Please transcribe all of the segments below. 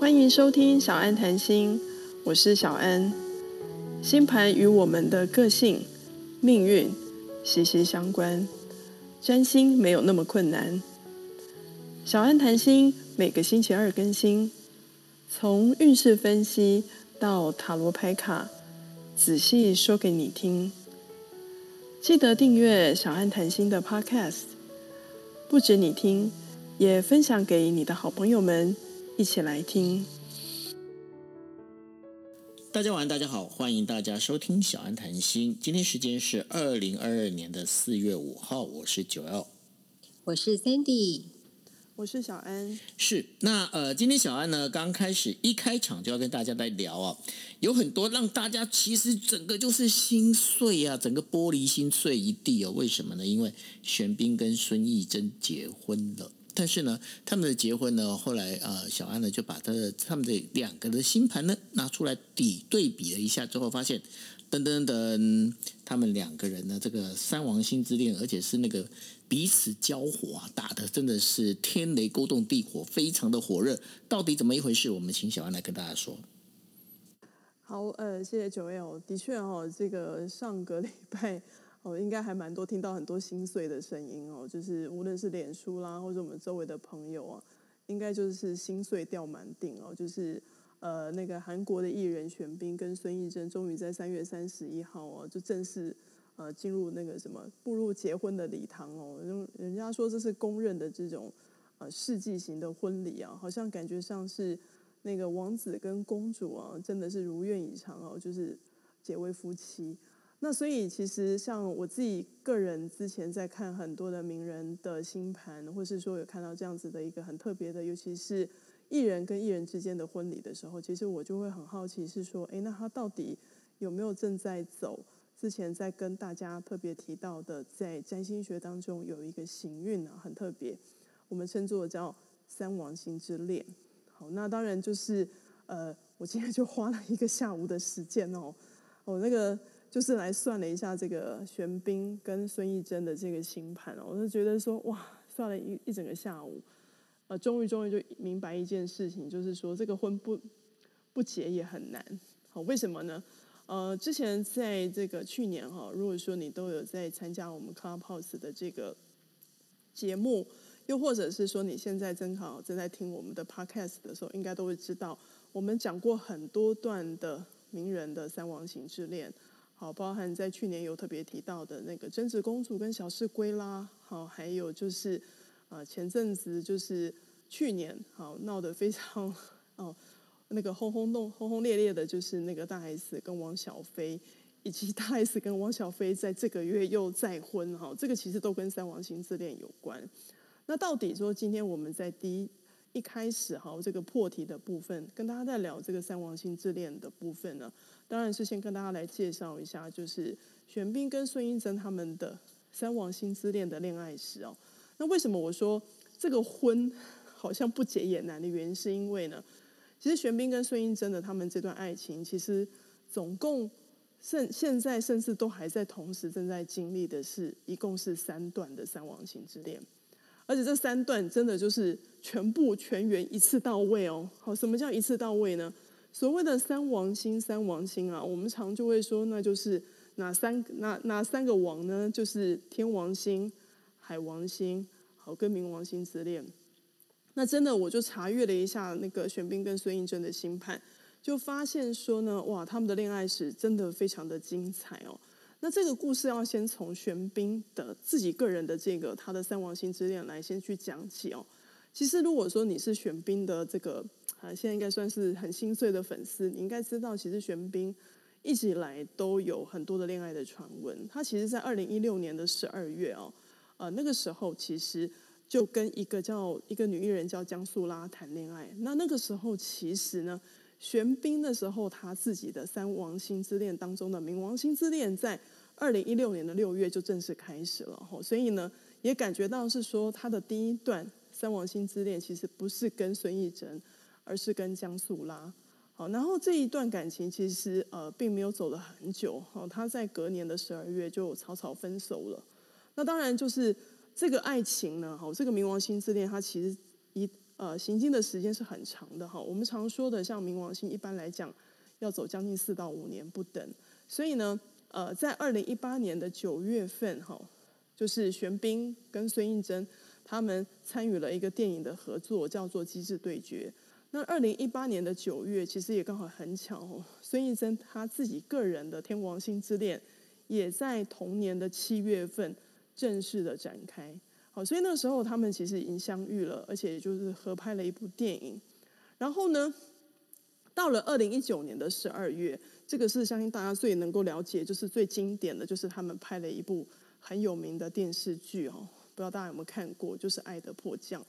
欢迎收听小安谈心，我是小安。星盘与我们的个性、命运息息相关，占星没有那么困难。小安谈心每个星期二更新，从运势分析到塔罗牌卡，仔细说给你听。记得订阅小安谈心的 Podcast，不止你听，也分享给你的好朋友们一起来听。大家晚安，大家好，欢迎大家收听小安谈心。今天时间是二零二二年的四月五号，我是九 L，我是 Sandy。我是小安，是那呃，今天小安呢刚开始一开场就要跟大家来聊啊，有很多让大家其实整个就是心碎啊，整个玻璃心碎一地哦。为什么呢？因为玄彬跟孙艺珍结婚了，但是呢，他们的结婚呢，后来呃，小安呢就把他的他们的两个的星盘呢拿出来比对比了一下之后，发现。噔噔噔，他们两个人呢，这个三王星之恋，而且是那个彼此交火啊，打的真的是天雷勾动地火，非常的火热。到底怎么一回事？我们请小安来跟大家说。好，呃，谢谢九 L。的确哦，这个上个礼拜哦，应该还蛮多听到很多心碎的声音哦，就是无论是脸书啦，或者我们周围的朋友啊，应该就是心碎掉满地哦，就是。呃，那个韩国的艺人玄彬跟孙艺珍终于在三月三十一号哦，就正式呃进入那个什么步入结婚的礼堂哦。人人家说这是公认的这种呃世纪型的婚礼啊，好像感觉像是那个王子跟公主啊，真的是如愿以偿哦，就是结为夫妻。那所以其实像我自己个人之前在看很多的名人的星盘，或是说有看到这样子的一个很特别的，尤其是。艺人跟艺人之间的婚礼的时候，其实我就会很好奇，是说，哎，那他到底有没有正在走？之前在跟大家特别提到的，在占星学当中有一个行运啊，很特别，我们称作叫三王星之恋。好，那当然就是，呃，我今天就花了一个下午的时间哦，我那个就是来算了一下这个玄彬跟孙艺珍的这个星盘哦，我就觉得说，哇，算了一一整个下午。呃，终于终于就明白一件事情，就是说这个婚不不结也很难。好，为什么呢？呃，之前在这个去年哈，如果说你都有在参加我们 Clubhouse 的这个节目，又或者是说你现在正好正在听我们的 Podcast 的时候，应该都会知道，我们讲过很多段的名人的三王行之恋。好，包含在去年有特别提到的那个贞子公主跟小室圭啦，好，还有就是。啊，前阵子就是去年，好闹得非常哦，那个轰轰动、轰轰烈烈的，就是那个大 S 跟王小菲，以及大 S 跟王小菲在这个月又再婚，哈，这个其实都跟三王星之恋有关。那到底说今天我们在第一一开始哈，这个破题的部分，跟大家在聊这个三王星之恋的部分呢，当然是先跟大家来介绍一下，就是玄彬跟孙艺珍他们的三王星之恋的恋爱史哦。那为什么我说这个婚好像不解也难的原因，是因为呢，其实玄彬跟孙艺珍的他们这段爱情，其实总共甚现在甚至都还在同时正在经历的是，一共是三段的三王星之恋，而且这三段真的就是全部全员一次到位哦。好，什么叫一次到位呢？所谓的三王星，三王星啊，我们常就会说，那就是哪三哪哪三个王呢？就是天王星。海王星好跟冥王星之恋，那真的我就查阅了一下那个玄彬跟孙艺珍的星盘，就发现说呢，哇，他们的恋爱史真的非常的精彩哦。那这个故事要先从玄彬的自己个人的这个他的三王星之恋来先去讲起哦。其实如果说你是玄彬的这个啊，现在应该算是很心碎的粉丝，你应该知道，其实玄彬一直以来都有很多的恋爱的传闻。他其实，在二零一六年的十二月哦。呃，那个时候其实就跟一个叫一个女艺人叫江素拉谈恋爱。那那个时候其实呢，玄彬的时候他自己的三王星之恋当中的冥王星之恋，在二零一六年的六月就正式开始了。吼，所以呢，也感觉到是说他的第一段三王星之恋其实不是跟孙艺珍，而是跟江素拉。好，然后这一段感情其实呃并没有走了很久。好，他在隔年的十二月就草草分手了。那当然就是这个爱情呢，好，这个冥王星之恋，它其实一呃行经的时间是很长的哈。我们常说的像冥王星，一般来讲要走将近四到五年不等。所以呢，呃，在二零一八年的九月份哈，就是玄彬跟孙艺珍他们参与了一个电影的合作，叫做《机智对决》。那二零一八年的九月，其实也刚好很巧哦，孙艺珍他自己个人的天王星之恋，也在同年的七月份正式的展开。所以那时候他们其实已经相遇了，而且就是合拍了一部电影。然后呢，到了二零一九年的十二月，这个是相信大家最能够了解，就是最经典的就是他们拍了一部很有名的电视剧哦，不知道大家有没有看过，就是《爱的迫降》。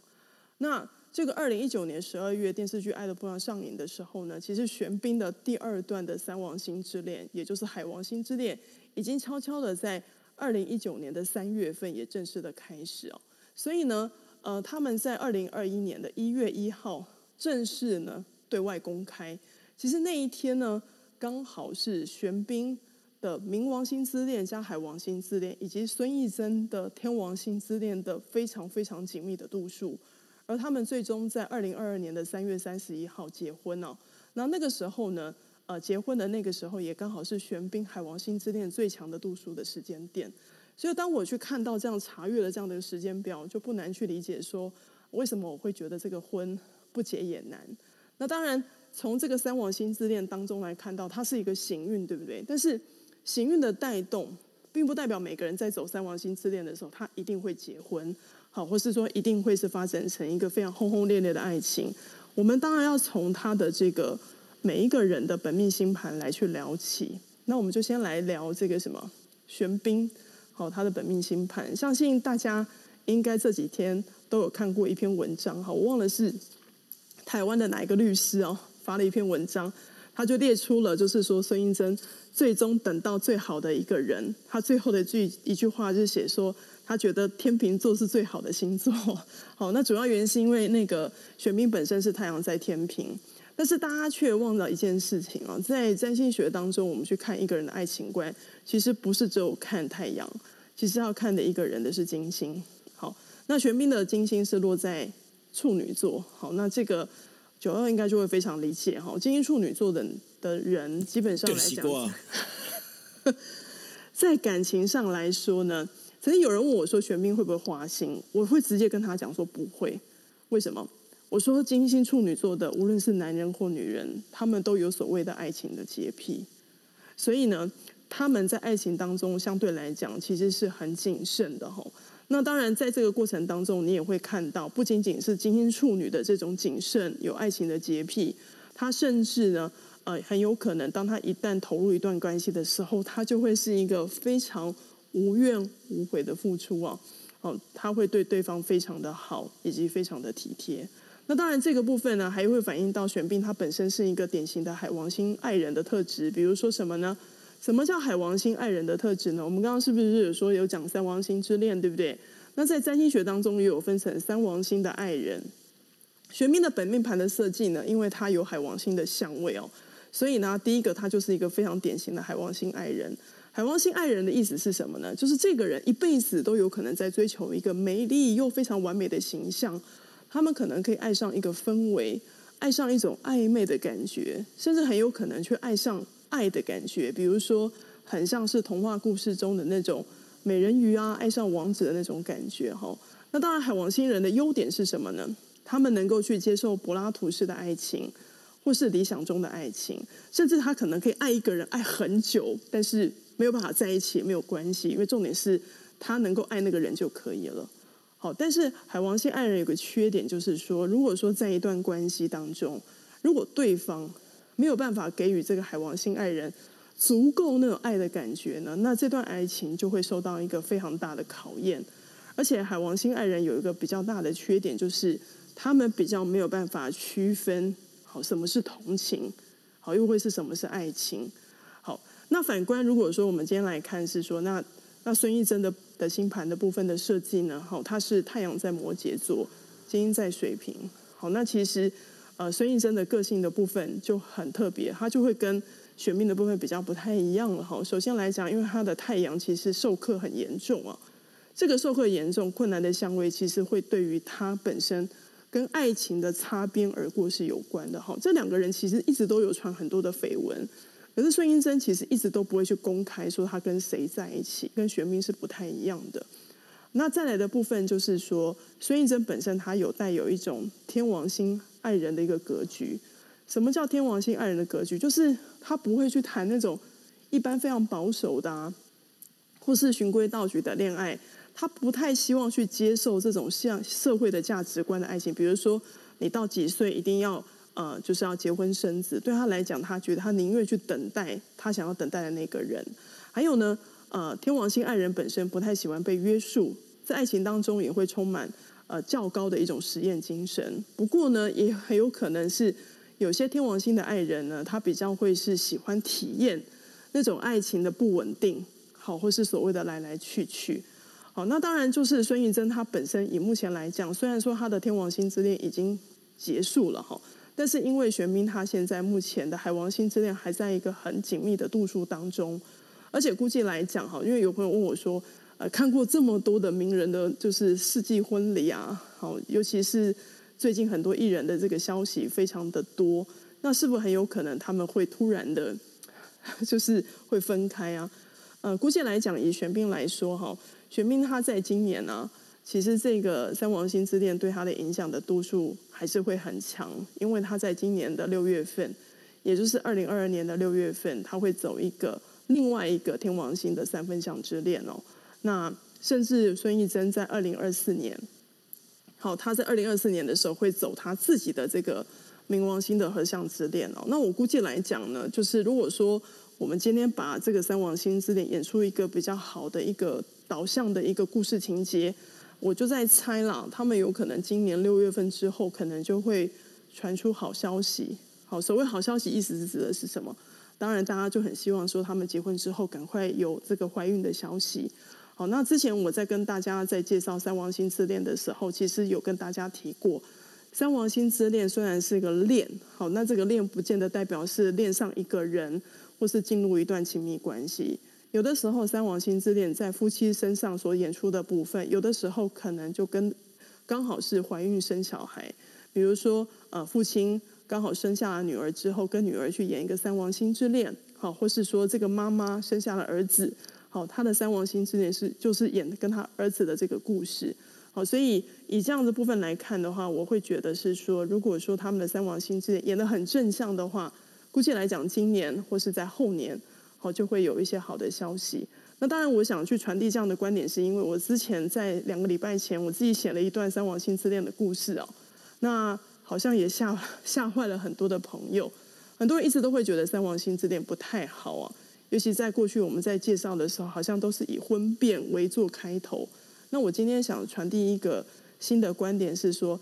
那这个二零一九年十二月电视剧《爱的迫降》上映的时候呢，其实玄彬的第二段的三王星之恋，也就是海王星之恋，已经悄悄的在二零一九年的三月份也正式的开始哦。所以呢，呃，他们在二零二一年的一月一号正式呢对外公开。其实那一天呢，刚好是玄彬的冥王星之恋加海王星之恋，以及孙艺珍的天王星之恋的非常非常紧密的度数。而他们最终在二零二二年的三月三十一号结婚哦。那那个时候呢，呃，结婚的那个时候也刚好是玄彬海王星之恋最强的度数的时间点。所以当我去看到这样查阅了这样的一个时间表，就不难去理解说，为什么我会觉得这个婚不结也难。那当然，从这个三王星之恋当中来看到，它是一个行运，对不对？但是行运的带动，并不代表每个人在走三王星之恋的时候，他一定会结婚。好，或是说一定会是发展成一个非常轰轰烈烈的爱情。我们当然要从他的这个每一个人的本命星盘来去聊起。那我们就先来聊这个什么玄彬，好，他的本命星盘。相信大家应该这几天都有看过一篇文章，哈，我忘了是台湾的哪一个律师哦发了一篇文章，他就列出了就是说孙英珍最终等到最好的一个人，他最后的句一句话就是写说。他觉得天秤座是最好的星座，好，那主要原因是因为那个玄彬本身是太阳在天平，但是大家却忘了一件事情啊，在占星学当中，我们去看一个人的爱情观，其实不是只有看太阳，其实要看的一个人的是金星。好，那玄彬的金星是落在处女座，好，那这个九二应该就会非常理解哈，金星处女座的的人基本上来讲，在感情上来说呢。曾经有人问我说：“玄彬会不会花心？”我会直接跟他讲说：“不会。”为什么？我说金星处女座的，无论是男人或女人，他们都有所谓的爱情的洁癖。所以呢，他们在爱情当中相对来讲其实是很谨慎的哈。那当然，在这个过程当中，你也会看到，不仅仅是金星处女的这种谨慎，有爱情的洁癖，他甚至呢，呃，很有可能，当他一旦投入一段关系的时候，他就会是一个非常。无怨无悔的付出啊，哦，他会对对方非常的好，以及非常的体贴。那当然，这个部分呢，还会反映到玄彬他本身是一个典型的海王星爱人的特质。比如说什么呢？什么叫海王星爱人的特质呢？我们刚刚是不是有说有讲三王星之恋，对不对？那在占星学当中也有分成三王星的爱人。玄彬的本命盘的设计呢，因为他有海王星的相位哦，所以呢，第一个他就是一个非常典型的海王星爱人。海王星爱人的意思是什么呢？就是这个人一辈子都有可能在追求一个美丽又非常完美的形象。他们可能可以爱上一个氛围，爱上一种暧昧的感觉，甚至很有可能去爱上爱的感觉。比如说，很像是童话故事中的那种美人鱼啊，爱上王子的那种感觉。哈，那当然，海王星人的优点是什么呢？他们能够去接受柏拉图式的爱情，或是理想中的爱情，甚至他可能可以爱一个人爱很久，但是。没有办法在一起也没有关系，因为重点是他能够爱那个人就可以了。好，但是海王星爱人有个缺点，就是说，如果说在一段关系当中，如果对方没有办法给予这个海王星爱人足够那种爱的感觉呢，那这段爱情就会受到一个非常大的考验。而且海王星爱人有一个比较大的缺点，就是他们比较没有办法区分好什么是同情，好又会是什么是爱情。好那反观，如果说我们今天来看，是说那那孙艺珍的的星盘的部分的设计呢？好，它是太阳在摩羯座，金星在水瓶。好，那其实呃，孙艺珍的个性的部分就很特别，他就会跟玄命的部分比较不太一样了。哈，首先来讲，因为他的太阳其实受克很严重啊，这个受克严重、困难的相位，其实会对于他本身跟爱情的擦边而过是有关的哈。这两个人其实一直都有传很多的绯闻，可是孙英珍其实一直都不会去公开说他跟谁在一起，跟玄彬是不太一样的。那再来的部分就是说，孙艺珍本身她有带有一种天王星爱人的一个格局。什么叫天王星爱人的格局？就是他不会去谈那种一般非常保守的啊，或是循规蹈矩的恋爱。他不太希望去接受这种像社会的价值观的爱情。比如说，你到几岁一定要呃，就是要结婚生子。对他来讲，他觉得他宁愿去等待他想要等待的那个人。还有呢？呃，天王星爱人本身不太喜欢被约束，在爱情当中也会充满呃较高的一种实验精神。不过呢，也很有可能是有些天王星的爱人呢，他比较会是喜欢体验那种爱情的不稳定，好，或是所谓的来来去去。好，那当然就是孙艺珍她本身以目前来讲，虽然说她的天王星之恋已经结束了哈，但是因为玄彬他现在目前的海王星之恋还在一个很紧密的度数当中。而且估计来讲哈，因为有朋友问我说，呃，看过这么多的名人的，就是世纪婚礼啊，好，尤其是最近很多艺人的这个消息非常的多，那是不是很有可能他们会突然的，就是会分开啊？呃，估计来讲，以玄彬来说哈，玄彬他在今年呢，其实这个三王星之恋对他的影响的度数还是会很强，因为他在今年的六月份，也就是二零二二年的六月份，他会走一个。另外一个天王星的三分相之恋哦，那甚至孙艺珍在二零二四年，好，他在二零二四年的时候会走他自己的这个冥王星的合相之恋哦。那我估计来讲呢，就是如果说我们今天把这个三王星之恋演出一个比较好的一个导向的一个故事情节，我就在猜啦，他们有可能今年六月份之后，可能就会传出好消息。好，所谓好消息，意思是指的是什么？当然，大家就很希望说他们结婚之后赶快有这个怀孕的消息。好，那之前我在跟大家在介绍三王星之恋的时候，其实有跟大家提过，三王星之恋虽然是个恋，好，那这个恋不见得代表是恋上一个人，或是进入一段亲密关系。有的时候，三王星之恋在夫妻身上所演出的部分，有的时候可能就跟刚好是怀孕生小孩，比如说呃父亲。刚好生下了女儿之后，跟女儿去演一个三王星之恋，好，或是说这个妈妈生下了儿子，好，她的三王星之恋是就是演跟她儿子的这个故事，好，所以以这样的部分来看的话，我会觉得是说，如果说他们的三王星之恋演的很正向的话，估计来讲今年或是在后年，好就会有一些好的消息。那当然，我想去传递这样的观点，是因为我之前在两个礼拜前，我自己写了一段三王星之恋的故事哦，那。好像也吓 吓坏了很多的朋友，很多人一直都会觉得三王星之恋不太好啊。尤其在过去我们在介绍的时候，好像都是以婚变为做开头。那我今天想传递一个新的观点是说，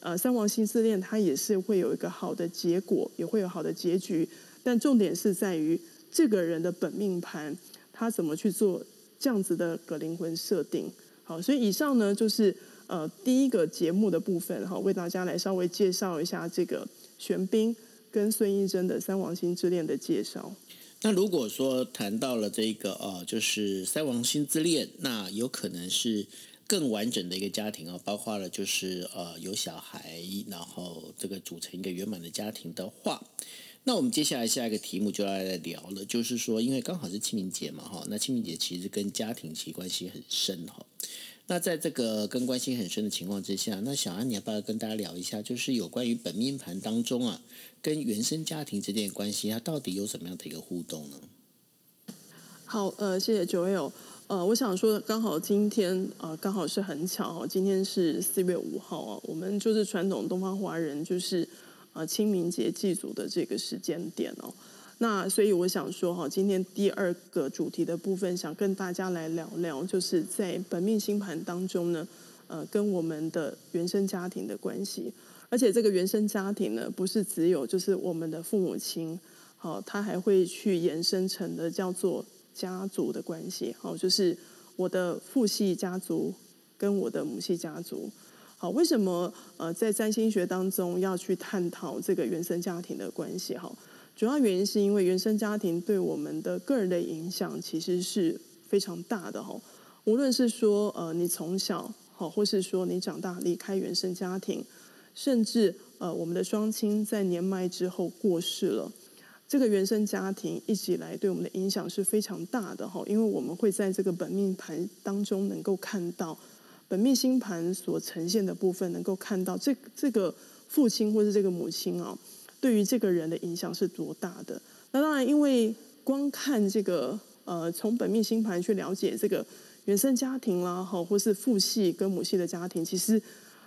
呃，三王星之恋它也是会有一个好的结果，也会有好的结局。但重点是在于这个人的本命盘，他怎么去做这样子的个灵魂设定。好，所以以上呢就是。呃，第一个节目的部分哈，为大家来稍微介绍一下这个玄彬跟孙艺珍的三王星之恋的介绍。那如果说谈到了这个呃，就是三王星之恋，那有可能是更完整的一个家庭啊，包括了就是呃有小孩，然后这个组成一个圆满的家庭的话，那我们接下来下一个题目就要来聊了，就是说，因为刚好是清明节嘛哈，那清明节其实跟家庭其实关系很深哈。那在这个跟关系很深的情况之下，那小安，你要不要跟大家聊一下，就是有关于本命盘当中啊，跟原生家庭之间的关系，它到底有什么样的一个互动呢？好，呃，谢谢九友呃，我想说，刚好今天呃，刚好是很巧，今天是四月五号啊，我们就是传统东方华人就是呃清明节祭祖的这个时间点哦。那所以我想说哈，今天第二个主题的部分，想跟大家来聊聊，就是在本命星盘当中呢，呃，跟我们的原生家庭的关系。而且这个原生家庭呢，不是只有就是我们的父母亲，好，他还会去延伸成的叫做家族的关系，好，就是我的父系家族跟我的母系家族。好，为什么呃在占星学当中要去探讨这个原生家庭的关系？哈。主要原因是因为原生家庭对我们的个人的影响其实是非常大的哈。无论是说呃你从小好，或是说你长大离开原生家庭，甚至呃我们的双亲在年迈之后过世了。这个原生家庭一直以来对我们的影响是非常大的哈，因为我们会在这个本命盘当中能够看到本命星盘所呈现的部分，能够看到这这个父亲或是这个母亲啊，对于这个人的影响是多大的。那当然，因为光看这个呃，从本命星盘去了解这个原生家庭啦，哈，或是父系跟母系的家庭，其实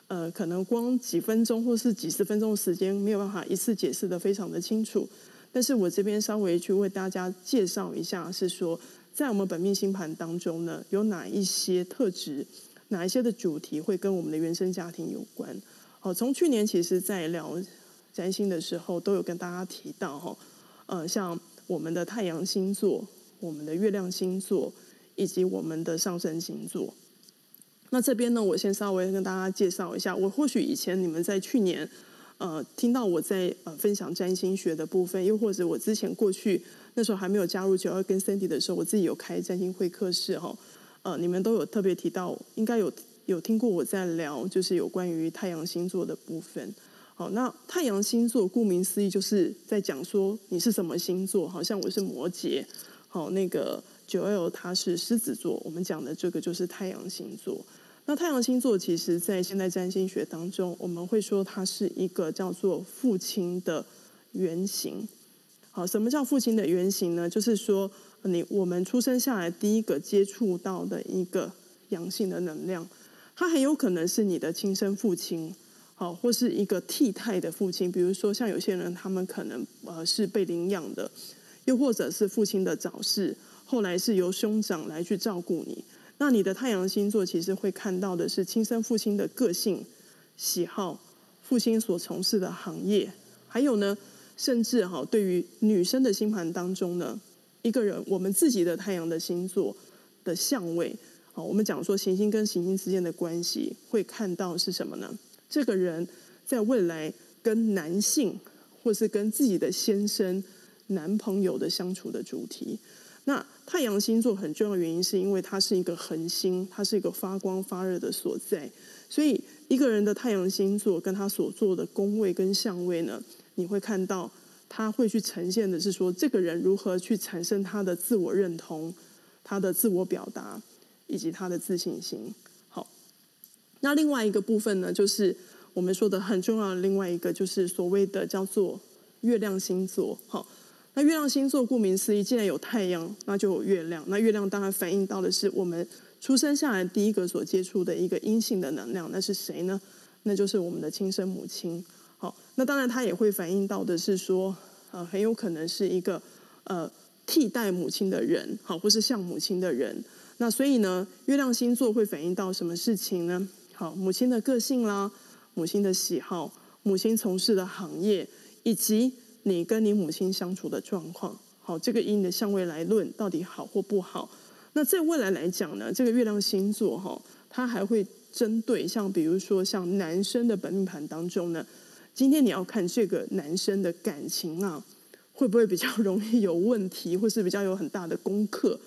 呃，可能光几分钟或是几十分钟的时间，没有办法一次解释的非常的清楚。但是我这边稍微去为大家介绍一下，是说在我们本命星盘当中呢，有哪一些特质，哪一些的主题会跟我们的原生家庭有关？好，从去年其实在聊占星的时候，都有跟大家提到哈，呃，像我们的太阳星座、我们的月亮星座以及我们的上升星座。那这边呢，我先稍微跟大家介绍一下，我或许以前你们在去年。呃，听到我在呃分享占星学的部分，又或者我之前过去那时候还没有加入九二跟 Cindy 的时候，我自己有开占星会课室哈。呃，你们都有特别提到，应该有有听过我在聊，就是有关于太阳星座的部分。好，那太阳星座顾名思义就是在讲说你是什么星座，好像我是摩羯，好，那个九 L 他是狮子座，我们讲的这个就是太阳星座。那太阳星座其实，在现代占星学当中，我们会说它是一个叫做父亲的原型。好，什么叫父亲的原型呢？就是说，你我们出生下来第一个接触到的一个阳性的能量，它很有可能是你的亲生父亲，好，或是一个替代的父亲。比如说，像有些人，他们可能呃是被领养的，又或者是父亲的早逝，后来是由兄长来去照顾你。那你的太阳星座其实会看到的是亲生父亲的个性、喜好、父亲所从事的行业，还有呢，甚至哈，对于女生的星盘当中呢，一个人我们自己的太阳的星座的相位，好，我们讲说行星跟行星之间的关系，会看到是什么呢？这个人在未来跟男性或是跟自己的先生、男朋友的相处的主题。那太阳星座很重要的原因，是因为它是一个恒星，它是一个发光发热的所在。所以一个人的太阳星座跟他所做的宫位跟相位呢，你会看到他会去呈现的是说，这个人如何去产生他的自我认同、他的自我表达以及他的自信心。好，那另外一个部分呢，就是我们说的很重要的另外一个，就是所谓的叫做月亮星座。好。那月亮星座顾名思义，既然有太阳，那就有月亮。那月亮当然反映到的是我们出生下来第一个所接触的一个阴性的能量，那是谁呢？那就是我们的亲生母亲。那当然它也会反映到的是说，呃，很有可能是一个呃替代母亲的人，好，或是像母亲的人。那所以呢，月亮星座会反映到什么事情呢？好，母亲的个性啦，母亲的喜好，母亲从事的行业，以及。你跟你母亲相处的状况，好，这个以你的相位来论，到底好或不好？那在未来来讲呢，这个月亮星座哈，它还会针对像比如说像男生的本命盘当中呢，今天你要看这个男生的感情啊，会不会比较容易有问题，或是比较有很大的功课？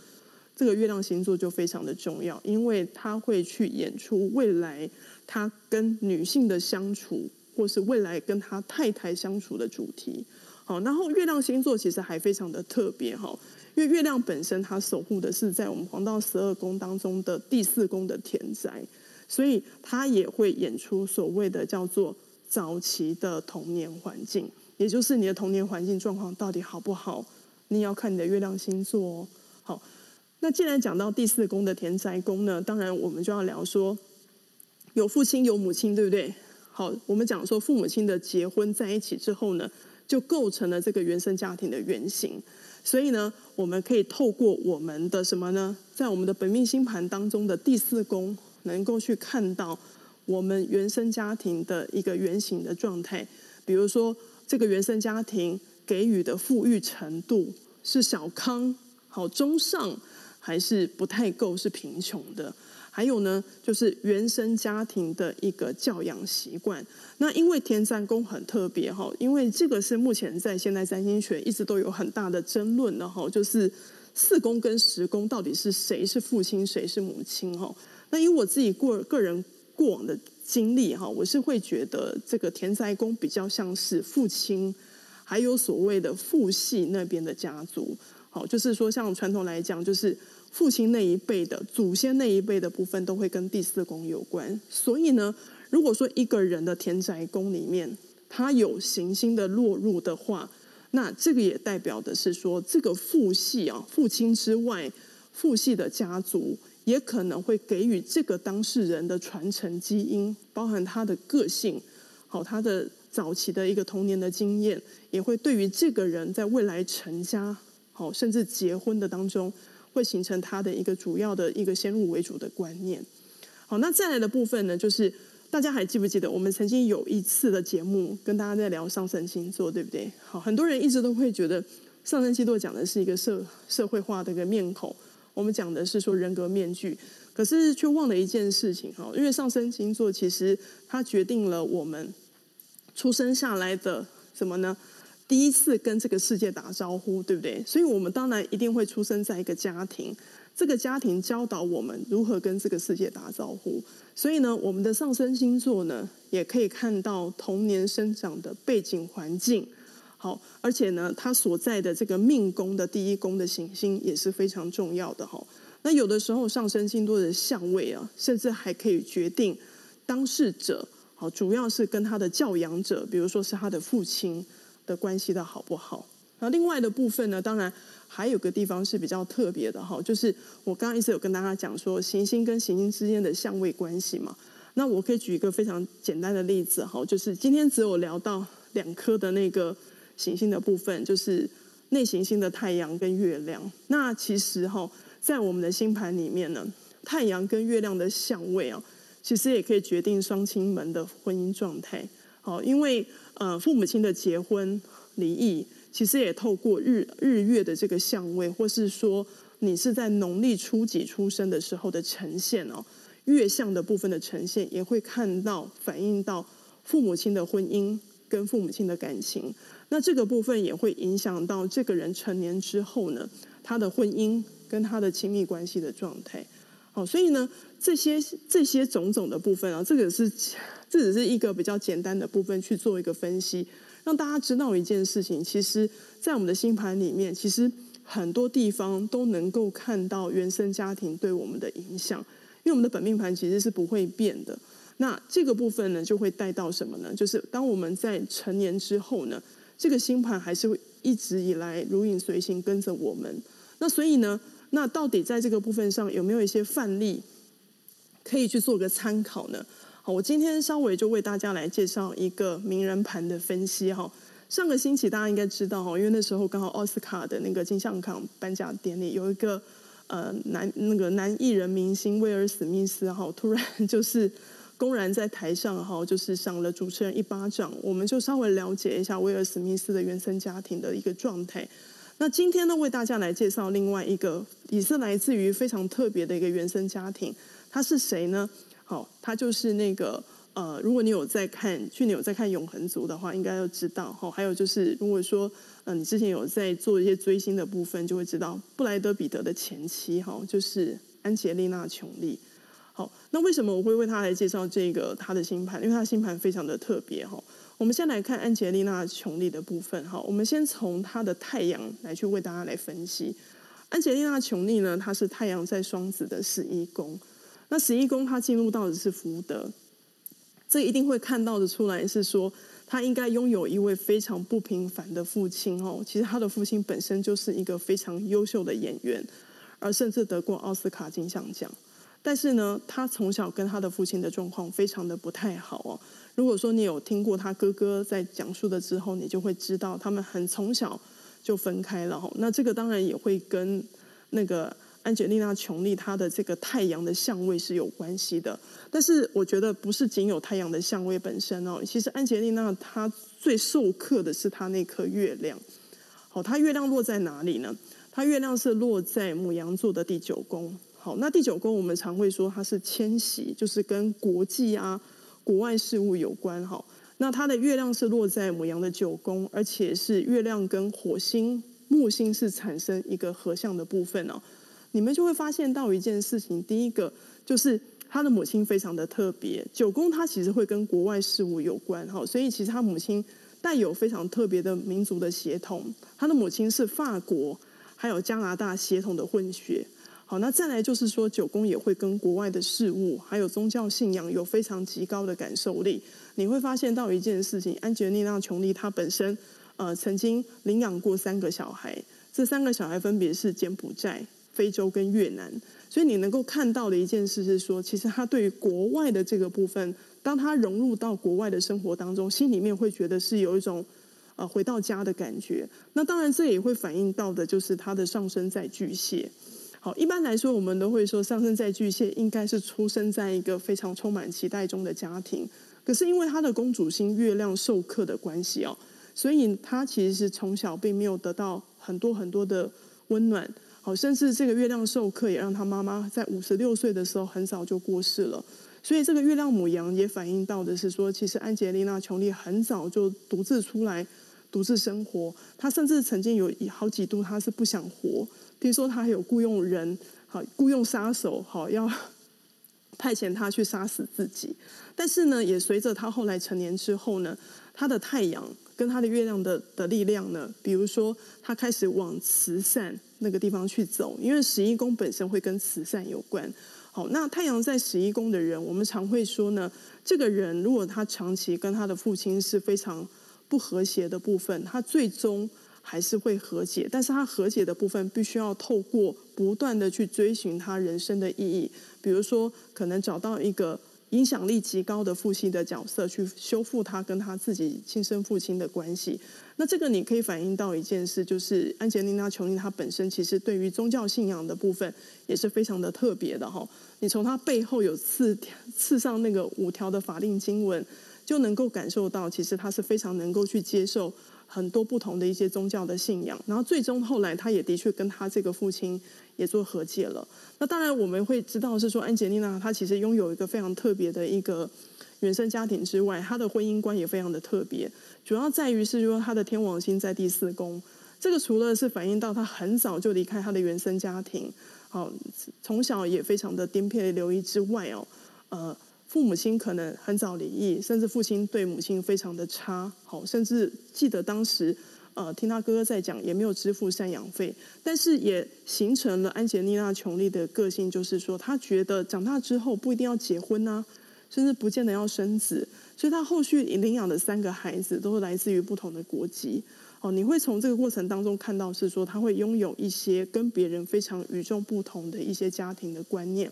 这个月亮星座就非常的重要，因为他会去演出未来他跟女性的相处，或是未来跟他太太相处的主题。好，然后月亮星座其实还非常的特别哈，因为月亮本身它守护的是在我们黄道十二宫当中的第四宫的田宅，所以它也会演出所谓的叫做早期的童年环境，也就是你的童年环境状况到底好不好，你要看你的月亮星座哦。好，那既然讲到第四宫的田宅宫呢，当然我们就要聊说有父亲有母亲，对不对？好，我们讲说父母亲的结婚在一起之后呢。就构成了这个原生家庭的原型，所以呢，我们可以透过我们的什么呢？在我们的本命星盘当中的第四宫，能够去看到我们原生家庭的一个原型的状态。比如说，这个原生家庭给予的富裕程度是小康、好中上，还是不太够，是贫穷的？还有呢，就是原生家庭的一个教养习惯。那因为田占宫很特别哈，因为这个是目前在现代占星学一直都有很大的争论的哈，就是四宫跟十宫到底是谁是父亲，谁是母亲哈？那以我自己过个人过往的经历哈，我是会觉得这个田宅宫比较像是父亲，还有所谓的父系那边的家族。好，就是说像传统来讲，就是父亲那一辈的祖先那一辈的部分都会跟第四宫有关。所以呢，如果说一个人的田宅宫里面他有行星的落入的话，那这个也代表的是说，这个父系啊，父亲之外，父系的家族也可能会给予这个当事人的传承基因，包含他的个性，好，他的早期的一个童年的经验，也会对于这个人在未来成家，好，甚至结婚的当中，会形成他的一个主要的一个先入为主的观念。好，那再来的部分呢，就是。大家还记不记得我们曾经有一次的节目跟大家在聊上升星座，对不对？好，很多人一直都会觉得上升星座讲的是一个社社会化的一个面孔，我们讲的是说人格面具，可是却忘了一件事情哈，因为上升星座其实它决定了我们出生下来的什么呢？第一次跟这个世界打招呼，对不对？所以我们当然一定会出生在一个家庭。这个家庭教导我们如何跟这个世界打招呼，所以呢，我们的上升星座呢，也可以看到童年生长的背景环境。好，而且呢，他所在的这个命宫的第一宫的行星也是非常重要的哈。那有的时候上升星座的相位啊，甚至还可以决定当事者，好，主要是跟他的教养者，比如说是他的父亲的关系的好不好。那另外的部分呢，当然。还有个地方是比较特别的哈，就是我刚刚一直有跟大家讲说行星跟行星之间的相位关系嘛。那我可以举一个非常简单的例子哈，就是今天只有聊到两颗的那个行星的部分，就是内行星的太阳跟月亮。那其实哈，在我们的星盘里面呢，太阳跟月亮的相位啊，其实也可以决定双亲们的婚姻状态。好，因为呃父母亲的结婚离异。其实也透过日日月的这个相位，或是说你是在农历初几出生的时候的呈现哦，月相的部分的呈现，也会看到反映到父母亲的婚姻跟父母亲的感情。那这个部分也会影响到这个人成年之后呢，他的婚姻跟他的亲密关系的状态。好，所以呢，这些这些种种的部分啊，这个是这只是一个比较简单的部分去做一个分析。让大家知道一件事情，其实，在我们的星盘里面，其实很多地方都能够看到原生家庭对我们的影响。因为我们的本命盘其实是不会变的。那这个部分呢，就会带到什么呢？就是当我们在成年之后呢，这个星盘还是会一直以来如影随形跟着我们。那所以呢，那到底在这个部分上有没有一些范例可以去做个参考呢？好，我今天稍微就为大家来介绍一个名人盘的分析哈。上个星期大家应该知道哈，因为那时候刚好奥斯卡的那个金像奖颁奖典礼，有一个呃男那个男艺人明星威尔史密斯哈，突然 就是公然在台上哈，就是赏了主持人一巴掌。我们就稍微了解一下威尔史密斯的原生家庭的一个状态。那今天呢，为大家来介绍另外一个也是来自于非常特别的一个原生家庭，他是谁呢？好，他就是那个呃，如果你有在看去年有在看《永恒族》的话，应该要知道哈。还有就是，如果说嗯，你之前有在做一些追星的部分，就会知道布莱德彼得的前妻哈，就是安吉丽娜·琼丽。好，那为什么我会为他来介绍这个他的星盘？因为他星盘非常的特别哈。我们先来看安吉丽娜·琼丽的部分哈。我们先从他的太阳来去为大家来分析。安吉丽娜·琼丽呢，她是太阳在双子的十一宫。那十一宫他进入到的是福德，这一定会看到的出来是说，他应该拥有一位非常不平凡的父亲哦。其实他的父亲本身就是一个非常优秀的演员，而甚至得过奥斯卡金像奖。但是呢，他从小跟他的父亲的状况非常的不太好哦。如果说你有听过他哥哥在讲述的之后，你就会知道他们很从小就分开了哦。那这个当然也会跟那个。安吉丽娜·琼丽，她的这个太阳的相位是有关系的，但是我觉得不是仅有太阳的相位本身哦。其实安吉丽娜她最受克的是她那颗月亮。好，她月亮落在哪里呢？她月亮是落在母羊座的第九宫。好，那第九宫我们常会说它是迁徙，就是跟国际啊、国外事务有关。哈，那它的月亮是落在母羊的九宫，而且是月亮跟火星、木星是产生一个合相的部分哦。你们就会发现到一件事情，第一个就是他的母亲非常的特别。九宫他其实会跟国外事务有关哈，所以其实他母亲带有非常特别的民族的血统。他的母亲是法国还有加拿大血统的混血。好，那再来就是说，九宫也会跟国外的事物还有宗教信仰有非常极高的感受力。你会发现到一件事情，安吉丽娜·琼丽她本身呃曾经领养过三个小孩，这三个小孩分别是柬埔寨。非洲跟越南，所以你能够看到的一件事是说，其实他对于国外的这个部分，当他融入到国外的生活当中，心里面会觉得是有一种呃回到家的感觉。那当然，这也会反映到的就是他的上升在巨蟹。好，一般来说，我们都会说上升在巨蟹应该是出生在一个非常充满期待中的家庭。可是因为他的公主星月亮授课的关系哦，所以他其实是从小并没有得到很多很多的温暖。好，甚至这个月亮授课也让他妈妈在五十六岁的时候很早就过世了。所以这个月亮母羊也反映到的是说，其实安吉丽娜·琼丽很早就独自出来，独自生活。她甚至曾经有好几度，她是不想活。听说他还有雇佣人，好雇佣杀手，好要 派遣他去杀死自己。但是呢，也随着他后来成年之后呢，他的太阳跟他的月亮的的力量呢，比如说他开始往慈善。那个地方去走，因为十一宫本身会跟慈善有关。好，那太阳在十一宫的人，我们常会说呢，这个人如果他长期跟他的父亲是非常不和谐的部分，他最终还是会和解，但是他和解的部分必须要透过不断的去追寻他人生的意义，比如说可能找到一个。影响力极高的父亲的角色，去修复他跟他自己亲生父亲的关系。那这个你可以反映到一件事，就是安吉丽娜·琼林她本身其实对于宗教信仰的部分也是非常的特别的哈。你从她背后有刺刺上那个五条的法令经文，就能够感受到，其实她是非常能够去接受。很多不同的一些宗教的信仰，然后最终后来他也的确跟他这个父亲也做和解了。那当然我们会知道是说安吉丽娜她其实拥有一个非常特别的一个原生家庭之外，她的婚姻观也非常的特别，主要在于是说她的天王星在第四宫，这个除了是反映到她很早就离开她的原生家庭，好从小也非常的颠沛流离之外哦，呃。父母亲可能很早离异，甚至父亲对母亲非常的差，好，甚至记得当时，呃，听他哥哥在讲，也没有支付赡养费，但是也形成了安吉丽娜·琼丽的个性，就是说，他觉得长大之后不一定要结婚呐，甚至不见得要生子，所以他后续领养的三个孩子都是来自于不同的国籍，哦，你会从这个过程当中看到是说，他会拥有一些跟别人非常与众不同的一些家庭的观念。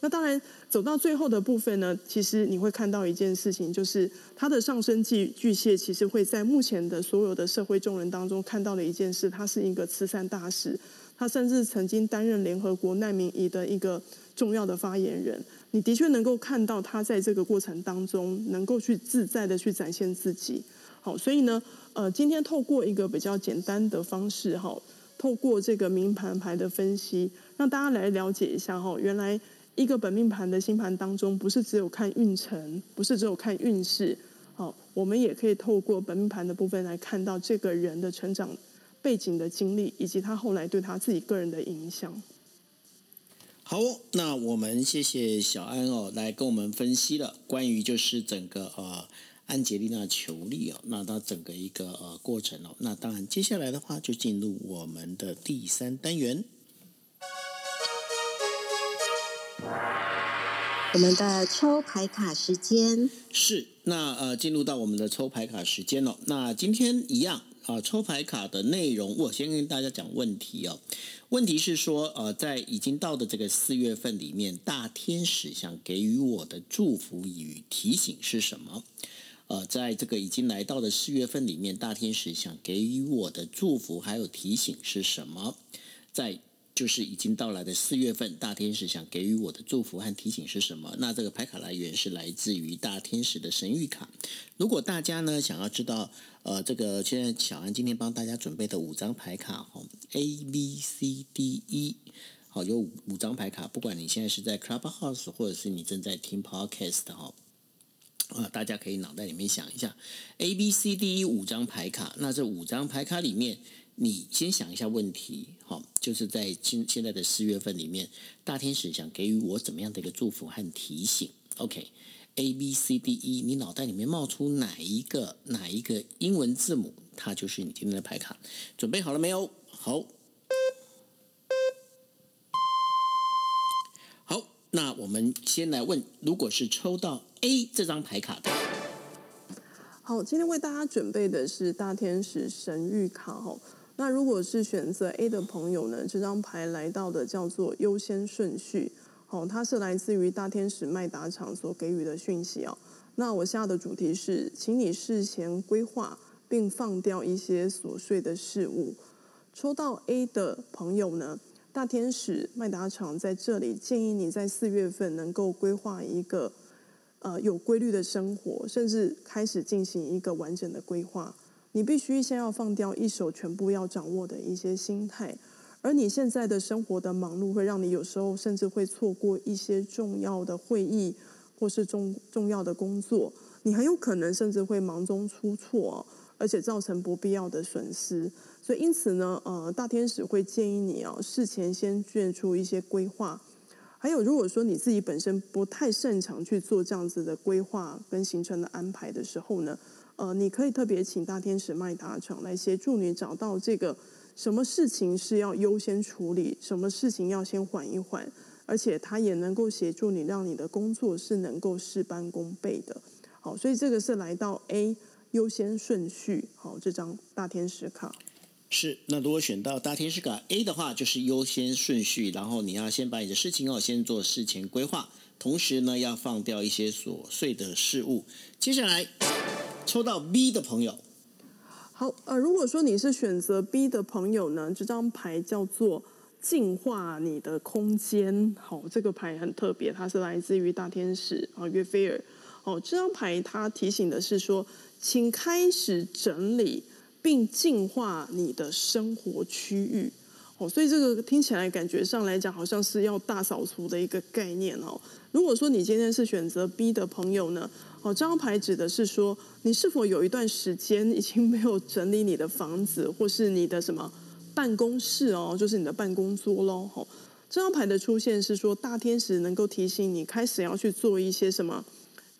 那当然，走到最后的部分呢，其实你会看到一件事情，就是他的上升巨巨蟹，其实会在目前的所有的社会众人当中看到的一件事，他是一个慈善大使，他甚至曾经担任联合国难民营的一个重要的发言人。你的确能够看到他在这个过程当中，能够去自在的去展现自己。好，所以呢，呃，今天透过一个比较简单的方式，哈，透过这个名盘牌的分析，让大家来了解一下，哈，原来。一个本命盘的星盘当中，不是只有看运程，不是只有看运势，好，我们也可以透过本命盘的部分来看到这个人的成长背景的经历，以及他后来对他自己个人的影响。好，那我们谢谢小安哦，来跟我们分析了关于就是整个呃安杰丽娜裘丽哦，那它整个一个呃过程哦，那当然接下来的话就进入我们的第三单元。我们的抽牌卡时间是那呃，进入到我们的抽牌卡时间了。那今天一样啊，抽牌卡的内容，我先跟大家讲问题哦。问题是说呃，在已经到的这个四月份里面，大天使想给予我的祝福与提醒是什么？呃，在这个已经来到的四月份里面，大天使想给予我的祝福还有提醒是什么？在就是已经到来的四月份，大天使想给予我的祝福和提醒是什么？那这个牌卡来源是来自于大天使的神谕卡。如果大家呢想要知道，呃，这个现在小安今天帮大家准备的五张牌卡，哈，A B C D E，好，有五五张牌卡。不管你现在是在 Clubhouse，或者是你正在听 Podcast，哈，啊，大家可以脑袋里面想一下，A B C D E 五张牌卡。那这五张牌卡里面，你先想一下问题，就是在现现在的四月份里面，大天使想给予我怎么样的一个祝福和提醒？OK，A B C D E，你脑袋里面冒出哪一个哪一个英文字母，它就是你今天的牌卡。准备好了没有？好，好，那我们先来问，如果是抽到 A 这张牌卡的，好，今天为大家准备的是大天使神谕卡哦。那如果是选择 A 的朋友呢，这张牌来到的叫做优先顺序，好，它是来自于大天使麦达场所给予的讯息哦。那我下的主题是，请你事前规划并放掉一些琐碎的事物。抽到 A 的朋友呢，大天使麦达场在这里建议你在四月份能够规划一个呃有规律的生活，甚至开始进行一个完整的规划。你必须先要放掉一手全部要掌握的一些心态，而你现在的生活的忙碌会让你有时候甚至会错过一些重要的会议或是重重要的工作，你很有可能甚至会忙中出错，而且造成不必要的损失。所以，因此呢，呃，大天使会建议你啊，事前先卷出一些规划。还有，如果说你自己本身不太擅长去做这样子的规划跟行程的安排的时候呢，呃，你可以特别请大天使麦达场来协助你找到这个什么事情是要优先处理，什么事情要先缓一缓，而且他也能够协助你，让你的工作是能够事半功倍的。好，所以这个是来到 A 优先顺序，好，这张大天使卡。是，那如果选到大天使卡 A 的话，就是优先顺序，然后你要先把你的事情哦，先做事前规划，同时呢，要放掉一些琐碎的事物。接下来抽到 B 的朋友，好，呃，如果说你是选择 B 的朋友呢，这张牌叫做净化你的空间。好，这个牌很特别，它是来自于大天使啊约菲尔。哦，这张牌它提醒的是说，请开始整理。并净化你的生活区域哦，所以这个听起来感觉上来讲，好像是要大扫除的一个概念哦。如果说你今天是选择 B 的朋友呢，哦，这张牌指的是说，你是否有一段时间已经没有整理你的房子，或是你的什么办公室哦，就是你的办公桌喽。哦，这张牌的出现是说，大天使能够提醒你开始要去做一些什么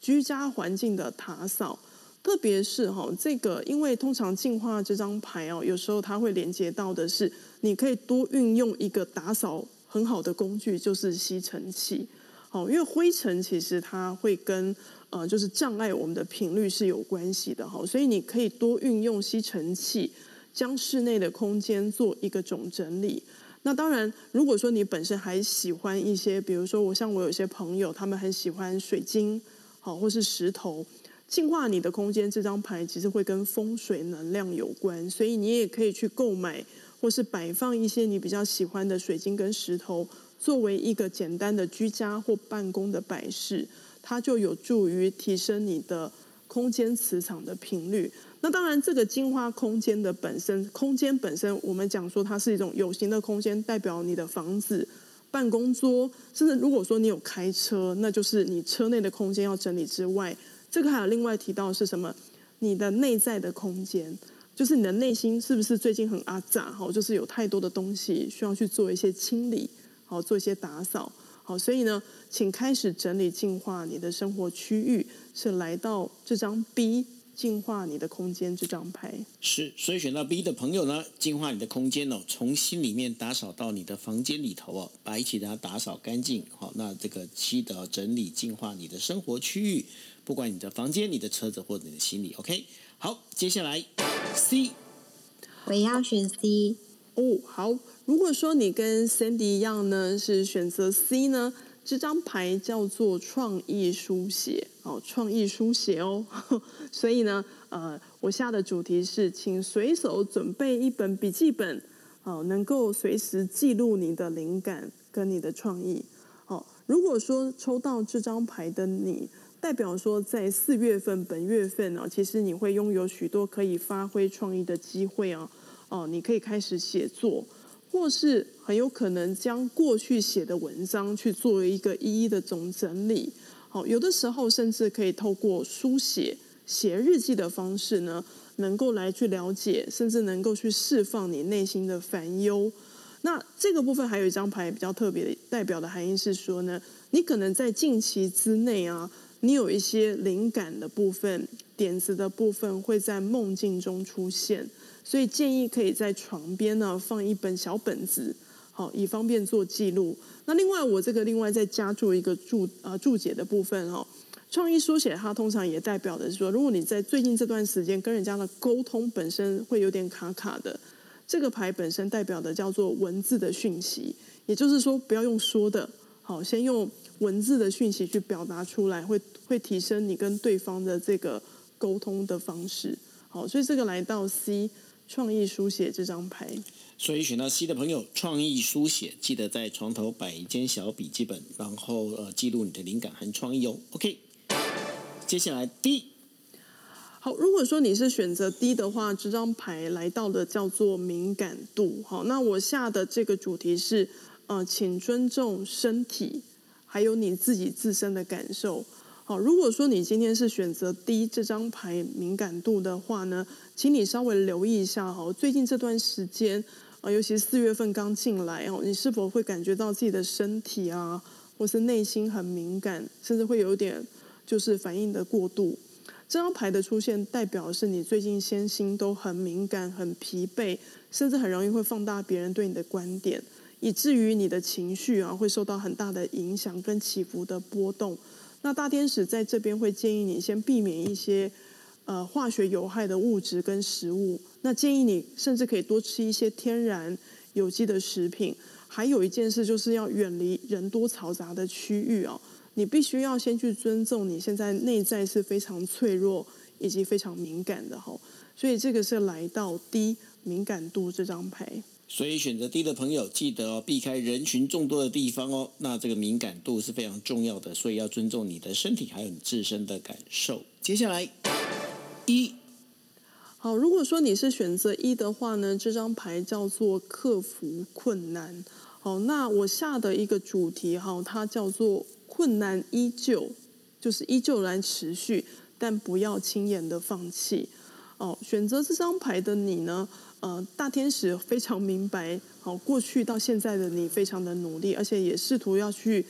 居家环境的打扫。特别是哈，这个因为通常净化这张牌哦，有时候它会连接到的是，你可以多运用一个打扫很好的工具，就是吸尘器。好，因为灰尘其实它会跟呃，就是障碍我们的频率是有关系的哈，所以你可以多运用吸尘器，将室内的空间做一个总整理。那当然，如果说你本身还喜欢一些，比如说我像我有些朋友，他们很喜欢水晶，好，或是石头。净化你的空间这张牌其实会跟风水能量有关，所以你也可以去购买或是摆放一些你比较喜欢的水晶跟石头，作为一个简单的居家或办公的摆饰，它就有助于提升你的空间磁场的频率。那当然，这个净化空间的本身，空间本身，我们讲说它是一种有形的空间，代表你的房子、办公桌，甚至如果说你有开车，那就是你车内的空间要整理之外。这个还有另外提到是什么？你的内在的空间，就是你的内心是不是最近很阿杂？好，就是有太多的东西需要去做一些清理，好，做一些打扫。好，所以呢，请开始整理净化你的生活区域，是来到这张 B。净化你的空间这张牌是，所以选到 B 的朋友呢，净化你的空间哦，从心里面打扫到你的房间里头哦，把一起它打扫干净。好，那这个七的整理净化你的生活区域，不管你的房间、你的车子或者你的心理，OK。好，接下来 C，我要选 C 哦。好，如果说你跟 Sandy 一样呢，是选择 C 呢？这张牌叫做创意书写哦，创意书写哦，所以呢，呃，我下的主题是，请随手准备一本笔记本哦，能够随时记录你的灵感跟你的创意哦。如果说抽到这张牌的你，代表说在四月份本月份呢，其实你会拥有许多可以发挥创意的机会啊，哦，你可以开始写作。或是很有可能将过去写的文章去做一个一一的总整理，好，有的时候甚至可以透过书写、写日记的方式呢，能够来去了解，甚至能够去释放你内心的烦忧。那这个部分还有一张牌比较特别的，代表的含义是说呢，你可能在近期之内啊，你有一些灵感的部分、点子的部分会在梦境中出现，所以建议可以在床边呢放一本小本子，好，以方便做记录。那另外，我这个另外再加注一个注啊注解的部分哦。创意书写它通常也代表的是说，如果你在最近这段时间跟人家的沟通本身会有点卡卡的，这个牌本身代表的叫做文字的讯息，也就是说不要用说的，好，先用文字的讯息去表达出来，会会提升你跟对方的这个沟通的方式。好，所以这个来到 C 创意书写这张牌。所以选到 C 的朋友，创意书写，记得在床头摆一间小笔记本，然后呃记录你的灵感和创意哦。OK，接下来 D，好，如果说你是选择 D 的话，这张牌来到的叫做敏感度。好，那我下的这个主题是呃，请尊重身体，还有你自己自身的感受。好，如果说你今天是选择 D 这张牌敏感度的话呢，请你稍微留意一下哈，最近这段时间。啊，尤其四月份刚进来哦，你是否会感觉到自己的身体啊，或是内心很敏感，甚至会有点就是反应的过度？这张牌的出现代表是你最近身心都很敏感、很疲惫，甚至很容易会放大别人对你的观点，以至于你的情绪啊会受到很大的影响跟起伏的波动。那大天使在这边会建议你先避免一些。呃，化学有害的物质跟食物，那建议你甚至可以多吃一些天然有机的食品。还有一件事就是要远离人多嘈杂的区域哦。你必须要先去尊重你现在内在是非常脆弱以及非常敏感的哈。所以这个是来到低敏感度这张牌。所以选择低的朋友，记得哦，避开人群众多的地方哦。那这个敏感度是非常重要的，所以要尊重你的身体还有你自身的感受。接下来。一，好，如果说你是选择一的话呢，这张牌叫做克服困难。好，那我下的一个主题哈，它叫做困难依旧，就是依旧来持续，但不要轻言的放弃。哦，选择这张牌的你呢，呃，大天使非常明白，好，过去到现在的你非常的努力，而且也试图要去。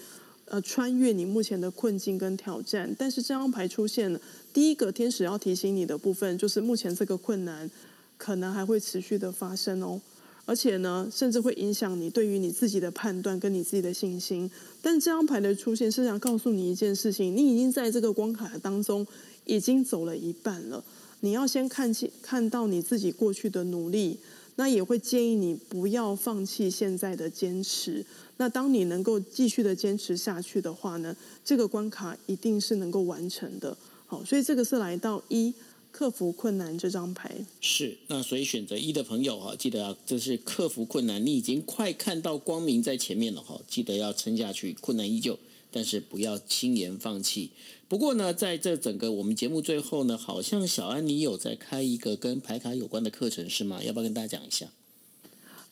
呃，穿越你目前的困境跟挑战，但是这张牌出现了，第一个天使要提醒你的部分，就是目前这个困难可能还会持续的发生哦，而且呢，甚至会影响你对于你自己的判断跟你自己的信心。但这张牌的出现是想告诉你一件事情，你已经在这个关卡当中已经走了一半了，你要先看清看到你自己过去的努力，那也会建议你不要放弃现在的坚持。那当你能够继续的坚持下去的话呢，这个关卡一定是能够完成的。好，所以这个是来到一克服困难这张牌。是，那所以选择一的朋友哈，记得啊这是克服困难，你已经快看到光明在前面了哈，记得要撑下去，困难依旧，但是不要轻言放弃。不过呢，在这整个我们节目最后呢，好像小安你有在开一个跟牌卡有关的课程是吗？要不要跟大家讲一下？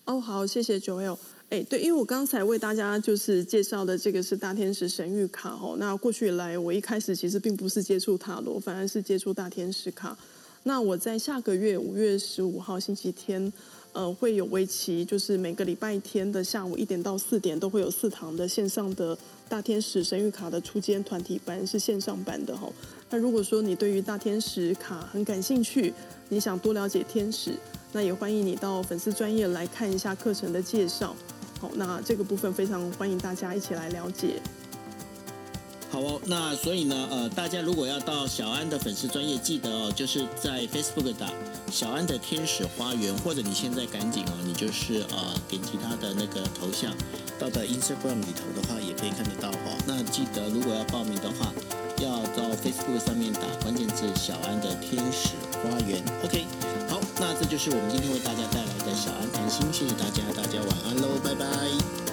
哦，好，谢谢九 L。哎，对，因为我刚才为大家就是介绍的这个是大天使神谕卡哦。那过去以来，我一开始其实并不是接触塔罗，反而是接触大天使卡。那我在下个月五月十五号星期天，呃，会有为期就是每个礼拜天的下午一点到四点，都会有四堂的线上的大天使神谕卡的初阶团体班，是线上版的哈。那如果说你对于大天使卡很感兴趣，你想多了解天使，那也欢迎你到粉丝专业来看一下课程的介绍。好那这个部分非常欢迎大家一起来了解。好哦，那所以呢，呃，大家如果要到小安的粉丝专业，记得哦，就是在 Facebook 打小安的天使花园，或者你现在赶紧哦，你就是呃点击他的那个头像，到的 Instagram 里头的话，也可以看得到哦。那记得如果要报名的话，要到 Facebook 上面打关键字“小安的天使花园”。OK，好，那这就是我们今天为大家带来的小安谈心，谢谢大家，大家晚安喽，拜拜。